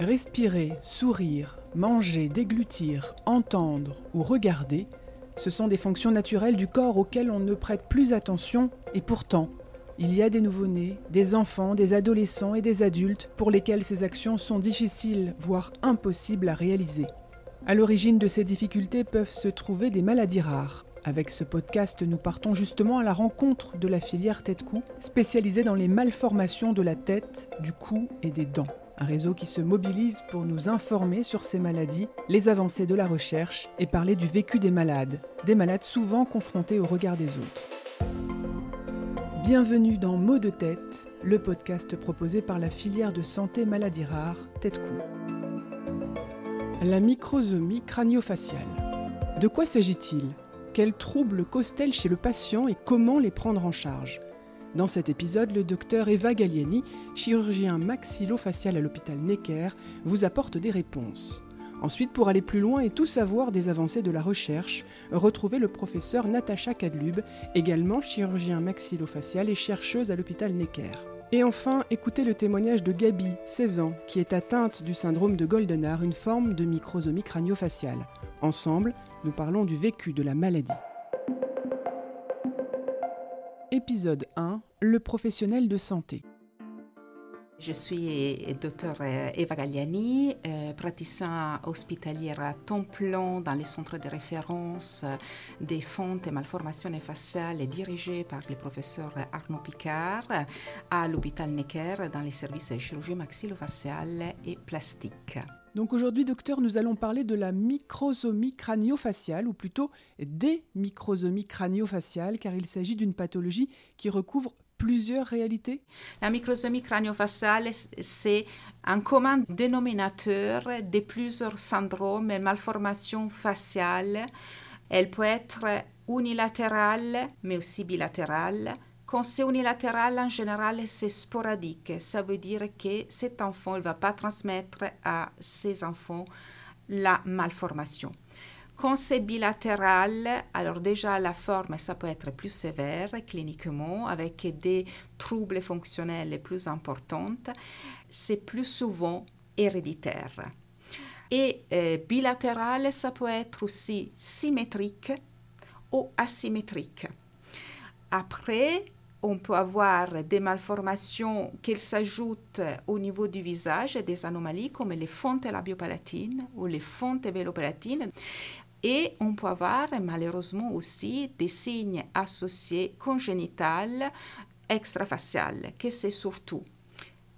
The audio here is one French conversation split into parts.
Respirer, sourire, manger, déglutir, entendre ou regarder, ce sont des fonctions naturelles du corps auxquelles on ne prête plus attention et pourtant, il y a des nouveau-nés, des enfants, des adolescents et des adultes pour lesquels ces actions sont difficiles, voire impossibles à réaliser. À l'origine de ces difficultés peuvent se trouver des maladies rares. Avec ce podcast, nous partons justement à la rencontre de la filière tête-cou, spécialisée dans les malformations de la tête, du cou et des dents un réseau qui se mobilise pour nous informer sur ces maladies, les avancées de la recherche et parler du vécu des malades, des malades souvent confrontés au regard des autres. Bienvenue dans Mots de tête, le podcast proposé par la filière de santé maladies rares Tête-Cou. La microsomie crânio-faciale. De quoi s'agit-il? Quels troubles causent-elles chez le patient et comment les prendre en charge? Dans cet épisode, le docteur Eva Galliani, chirurgien maxillofacial à l'hôpital Necker, vous apporte des réponses. Ensuite, pour aller plus loin et tout savoir des avancées de la recherche, retrouvez le professeur Natacha Kadlub, également chirurgien maxillofacial et chercheuse à l'hôpital Necker. Et enfin, écoutez le témoignage de Gabi, 16 ans, qui est atteinte du syndrome de Goldenhar, une forme de microsomie crânio-faciale. Ensemble, nous parlons du vécu de la maladie. Épisode 1 Le professionnel de santé. Je suis docteur Eva Galliani, euh, praticien hospitalière à temps plein dans les centres de référence des fonds et malformations faciales dirigés par le professeur Arnaud Picard à l'hôpital Necker dans les services chirurgie maxillofaciale et plastique. Donc aujourd'hui, docteur, nous allons parler de la microsomie crânio-faciale, ou plutôt des microsomies crânio-faciales, car il s'agit d'une pathologie qui recouvre plusieurs réalités La microsomie crânio-faciale, c'est un commun dénominateur de plusieurs syndromes et malformations faciales. Elle peut être unilatérale, mais aussi bilatérale quand c'est unilatéral, en général, c'est sporadique. Ça veut dire que cet enfant ne va pas transmettre à ses enfants la malformation. Quand c'est bilatéral, alors déjà la forme, ça peut être plus sévère cliniquement, avec des troubles fonctionnels plus importants. C'est plus souvent héréditaire. Et euh, bilatéral, ça peut être aussi symétrique ou asymétrique. Après, on peut avoir des malformations qui s'ajoutent au niveau du visage, des anomalies comme les fentes labiopalatines ou les fentes vélopalatines. Et on peut avoir malheureusement aussi des signes associés congénitales extrafaciales, que c'est surtout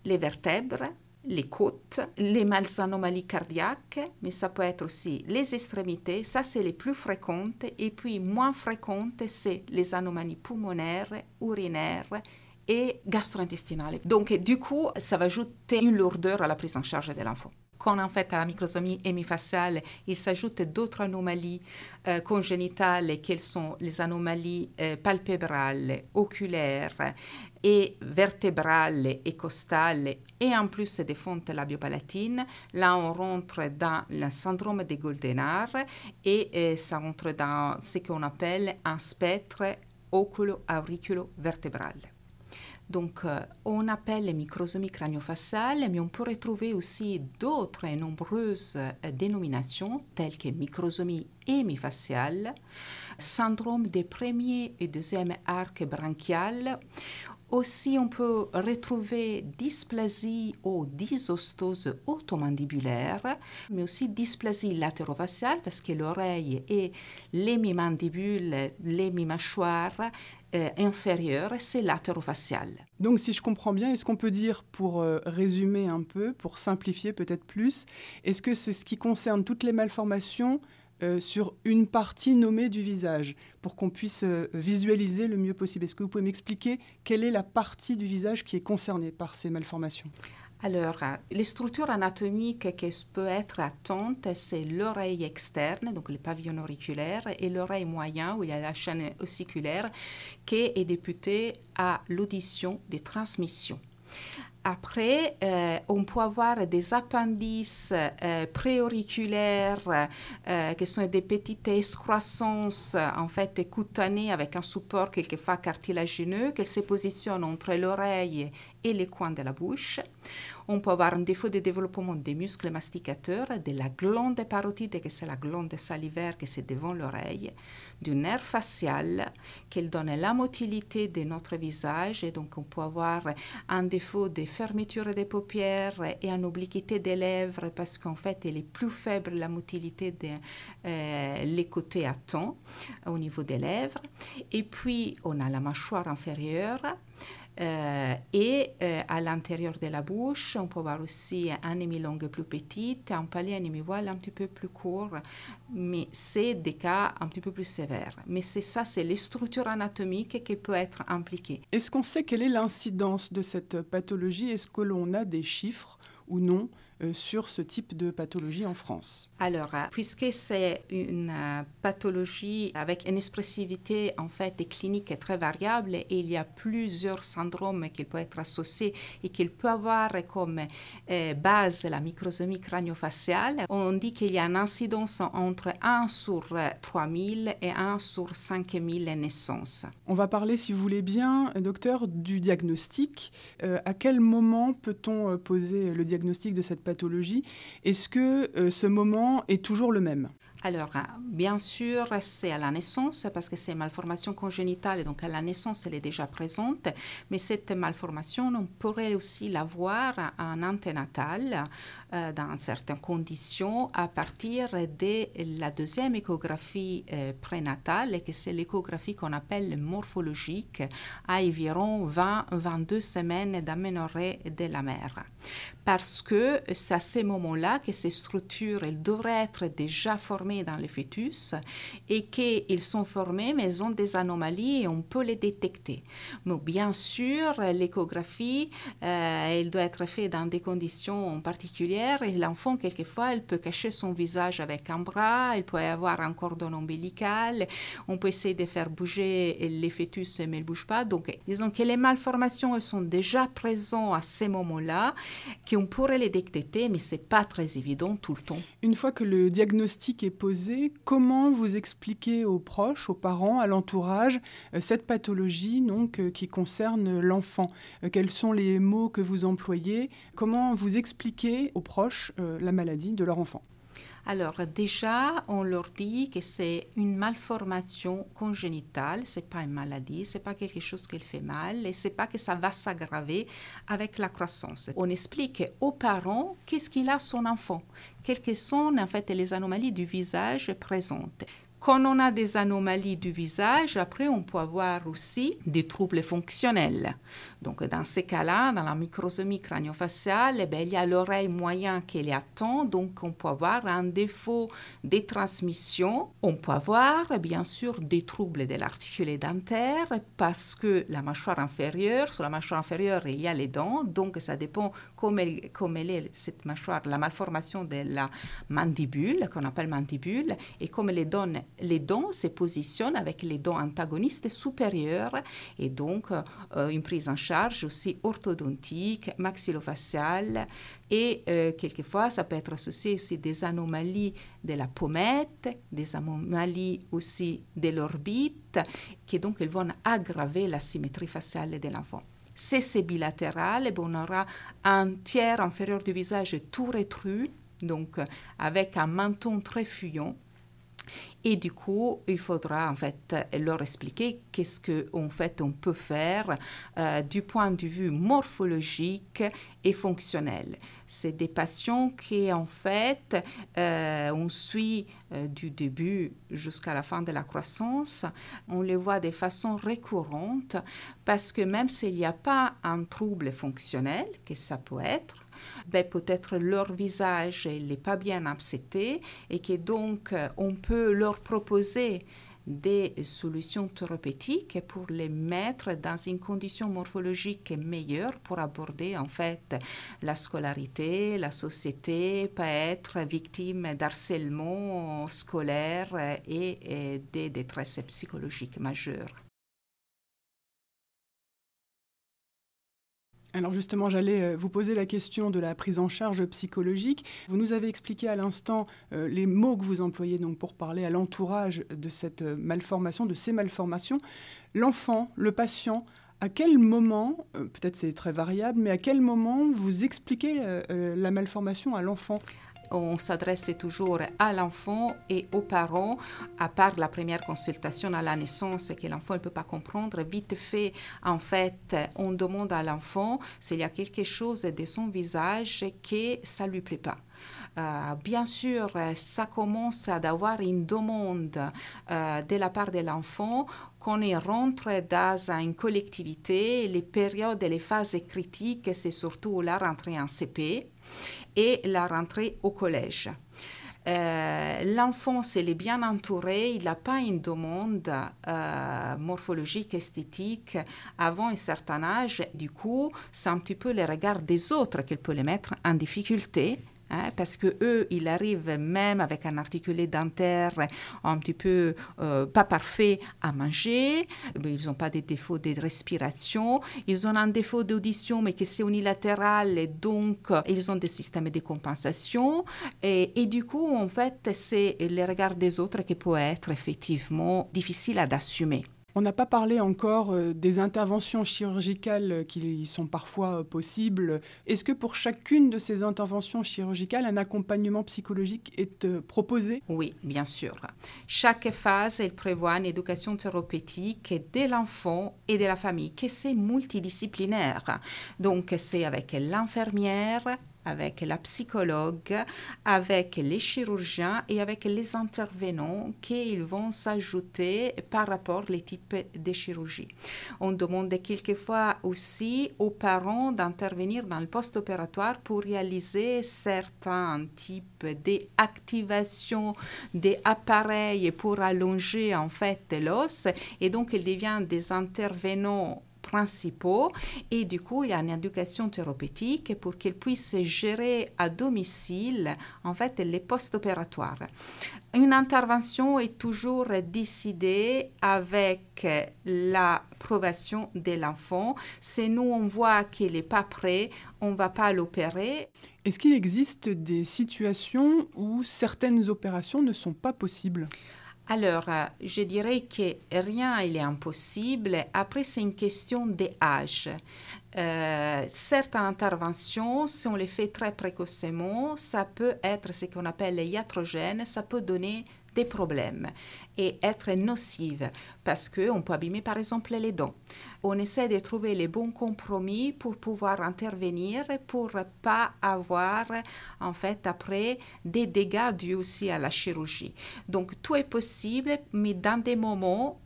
les vertèbres, les côtes, les anomalies cardiaques, mais ça peut être aussi les extrémités, ça c'est les plus fréquentes, et puis moins fréquentes, c'est les anomalies pulmonaires, urinaires et gastro-intestinales. Donc du coup, ça va ajouter une lourdeur à la prise en charge de l'enfant. Quand en fait à la microsomie hémifaciale, il s'ajoute d'autres anomalies euh, congénitales, quelles sont les anomalies euh, palpébrales, oculaires et vertébrales et costales, et en plus des fontes labiopalatines. Là, on rentre dans le syndrome de Goldenhar et euh, ça rentre dans ce qu'on appelle un spectre oculo-auriculo-vertébral. Donc, euh, on appelle les microsomies craniofaciales, mais on peut retrouver aussi d'autres nombreuses euh, dénominations, telles que microsomie hémifaciale, syndrome des premiers et deuxième arc branchial. Aussi, on peut retrouver dysplasie ou dysostose automandibulaire, mais aussi dysplasie latérofaciale parce que l'oreille et l'hémimandibules, l'hémimâchoire euh, inférieure, c'est latérofacial. Donc si je comprends bien, est-ce qu'on peut dire, pour euh, résumer un peu, pour simplifier peut-être plus, est-ce que c'est ce qui concerne toutes les malformations euh, sur une partie nommée du visage, pour qu'on puisse visualiser le mieux possible? Est-ce que vous pouvez m'expliquer quelle est la partie du visage qui est concernée par ces malformations? Alors, les structures anatomiques qui peuvent être atteintes, c'est l'oreille externe, donc le pavillon auriculaire, et l'oreille moyenne, où il y a la chaîne ossiculaire, qui est députée à l'audition des transmissions. Après, euh, on peut avoir des appendices euh, préauriculaires euh, qui sont des petites excroissances en fait cutanées avec un support quelquefois cartilagineux qui se positionnent entre l'oreille et les coins de la bouche. On peut avoir un défaut de développement des muscles masticateurs, de la glande parotide, que c'est la glande salivaire qui c'est devant l'oreille, du nerf facial, qui donne la motilité de notre visage. Et donc, on peut avoir un défaut de fermeture des paupières et une obliquité des lèvres parce qu'en fait, elle est plus faible, la motilité des euh, côtés à temps au niveau des lèvres. Et puis, on a la mâchoire inférieure euh, et euh, à l'intérieur de la bouche, on peut voir aussi un demi-langue plus petite, un palais, un demi-voile un petit peu plus court, mais c'est des cas un petit peu plus sévères. Mais c'est ça, c'est les structures anatomiques qui peuvent être impliquées. Est-ce qu'on sait quelle est l'incidence de cette pathologie? Est-ce que l'on a des chiffres ou non? Sur ce type de pathologie en France Alors, euh, puisque c'est une euh, pathologie avec une expressivité en fait clinique très variable et il y a plusieurs syndromes qui peuvent être associés et qu'il peut avoir comme base la microsomie crânio-faciale, on dit qu'il y a une incidence entre 1 sur 3000 et 1 sur 5000 naissances. On va parler, si vous voulez bien, docteur, du diagnostic. à quel moment peut-on poser le diagnostic de cette pathologie est-ce que euh, ce moment est toujours le même? Alors, bien sûr, c'est à la naissance parce que c'est une malformation congénitale donc à la naissance, elle est déjà présente. Mais cette malformation, on pourrait aussi la voir en anténatal euh, dans certaines conditions à partir de la deuxième échographie euh, prénatale, que c'est l'échographie qu'on appelle morphologique, à environ 20-22 semaines d'aménorrhée de la mère. Parce que c'est à ce moment-là que ces structures elles devraient être déjà formées dans le fœtus et qu'ils sont formés, mais ils ont des anomalies et on peut les détecter. Mais bien sûr, l'échographie, euh, elle doit être faite dans des conditions particulières et l'enfant, quelquefois, elle peut cacher son visage avec un bras, il peut avoir un cordon ombilical, on peut essayer de faire bouger les fœtus, mais elle ne bouge pas. Donc, disons que les malformations sont déjà présentes à ces moments-là, qu'on pourrait les détecter, mais ce n'est pas très évident tout le temps. Une fois que le diagnostic est comment vous expliquez aux proches, aux parents, à l'entourage, euh, cette pathologie donc, euh, qui concerne l'enfant? Euh, Quels sont les mots que vous employez? Comment vous expliquez aux proches la maladie de leur enfant? Alors déjà, on leur dit que c'est une malformation congénitale, c'est pas une maladie, c'est pas quelque chose qui fait mal et c'est pas que ça va s'aggraver avec la croissance. On explique aux parents qu'est-ce qu'il a son enfant, quelles sont en fait les anomalies du visage présentes. Quand on a des anomalies du visage, après, on peut avoir aussi des troubles fonctionnels. Donc, dans ces cas-là, dans la microsomie crânio-faciale, eh il y a l'oreille moyenne qui les attend, donc on peut avoir un défaut de transmission. On peut avoir, bien sûr, des troubles de l'articulé dentaire parce que la mâchoire inférieure, sur la mâchoire inférieure, il y a les dents, donc ça dépend comment elle, elle est, cette mâchoire, la malformation de la mandibule, qu'on appelle mandibule, et comme les dents les dents se positionnent avec les dents antagonistes supérieures et donc euh, une prise en charge aussi orthodontique, maxillofaciale et euh, quelquefois ça peut être associé aussi des anomalies de la pommette, des anomalies aussi de l'orbite qui donc elles vont aggraver la symétrie faciale de l'enfant. Si c'est bilatéral, eh on aura un tiers inférieur du visage tout rétru, donc avec un menton très fuyant, et du coup, il faudra en fait leur expliquer qu'est-ce qu'en fait on peut faire euh, du point de vue morphologique et fonctionnel. C'est des patients qui en fait euh, on suit euh, du début jusqu'à la fin de la croissance. On les voit de façon récurrente parce que même s'il n'y a pas un trouble fonctionnel, que ça peut être, ben, peut-être leur visage n'est pas bien accepté et que donc euh, on peut leur proposer des solutions thérapeutiques pour les mettre dans une condition morphologique meilleure pour aborder en fait la scolarité, la société, pas être victime d'harcèlement scolaire et, et des détresses psychologiques majeures. Alors justement, j'allais euh, vous poser la question de la prise en charge psychologique. Vous nous avez expliqué à l'instant euh, les mots que vous employez donc pour parler à l'entourage de cette euh, malformation, de ces malformations. L'enfant, le patient, À quel moment, peut-être c'est très variable, mais à quel moment vous expliquez la malformation à l'enfant? On s'adresse toujours à l'enfant et aux parents, à part la première consultation à la naissance que l'enfant ne peut pas comprendre. Vite fait, en fait, on demande à l'enfant s'il y a quelque chose de son visage que ça lui plaît pas. Euh, bien sûr, ça commence à avoir une demande euh, de la part de l'enfant qu'on rentre dans une collectivité. Les périodes et les phases critiques, c'est surtout la rentrée en CP et la rentrée au collège. Euh, l'enfant, s'il est bien entouré, il n'a pas une demande euh, morphologique, esthétique avant un certain âge. Du coup, c'est un petit peu le regard des autres qui peut les mettre en difficulté. Hein, parce que eux, ils arrivent même avec un articulé dentaire un petit peu euh, pas parfait à manger, ils n'ont pas de défauts de respiration, ils ont un défaut d'audition mais que c'est unilatéral et donc ils ont des systèmes de compensation. Et, et du coup en fait c'est le regard des autres qui peut être effectivement difficile à assumer. On n'a pas parlé encore euh, des interventions chirurgicales qui sont parfois euh, possibles. Est-ce que pour chacune de ces interventions chirurgicales, un accompagnement psychologique est euh, proposé? Oui, bien sûr. Chaque phase, elle prévoit une éducation thérapeutique de l'enfant et de la famille, qui c'est multidisciplinaire. Donc, c'est avec l'infirmière, avec la psychologue, avec les chirurgiens et avec les intervenants qui vont s'ajouter par rapport aux types de chirurgie. On demande quelquefois aussi aux parents d'intervenir dans le post-opératoire pour réaliser certains types d'activations des appareils pour allonger en fait l'os et donc ils deviennent des intervenants principaux et du coup il y a une éducation thérapeutique pour qu'ils puissent gérer à domicile en fait les post-opératoires. Une intervention est toujours décidée avec l'approbation de l'enfant. Si nous on voit qu'il n'est pas prêt, on ne va pas l'opérer. Est-ce qu'il existe des situations où certaines opérations ne sont pas possibles? Alors, euh, je dirais que rien n'est impossible. Après, c'est une question d'âge. Euh, certaines interventions, si on les fait très précocement, ça peut être ce qu'on appelle les ça peut donner des problèmes et être nocive parce qu'on peut abîmer par exemple les dents. On essaie de trouver les bons compromis pour pouvoir intervenir pour pas avoir en fait après des dégâts dus aussi à la chirurgie. Donc tout est possible, mais dans des moments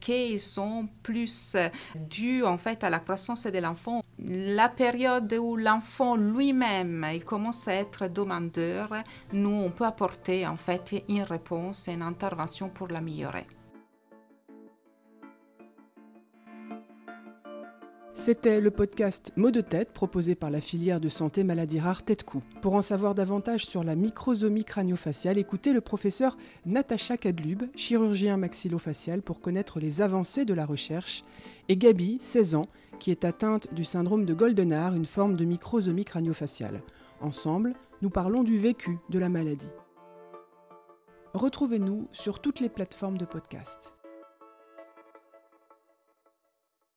qui sont plus dus en fait à la croissance de l'enfant. La période où l'enfant lui-même il commence à être demandeur, nous on peut apporter en fait une réponse, une intervention pour C'était le podcast Mots de tête proposé par la filière de santé maladie rare Tête-Cou. Pour en savoir davantage sur la microsomie crânio-faciale, écoutez le professeur Natacha Kadlub, chirurgien maxillofacial, pour connaître les avancées de la recherche, et Gabi, 16 ans, qui est atteinte du syndrome de Goldenard, une forme de microsomie crânio-faciale. Ensemble, nous parlons du vécu de la maladie. Retrouvez-nous sur toutes les plateformes de podcast.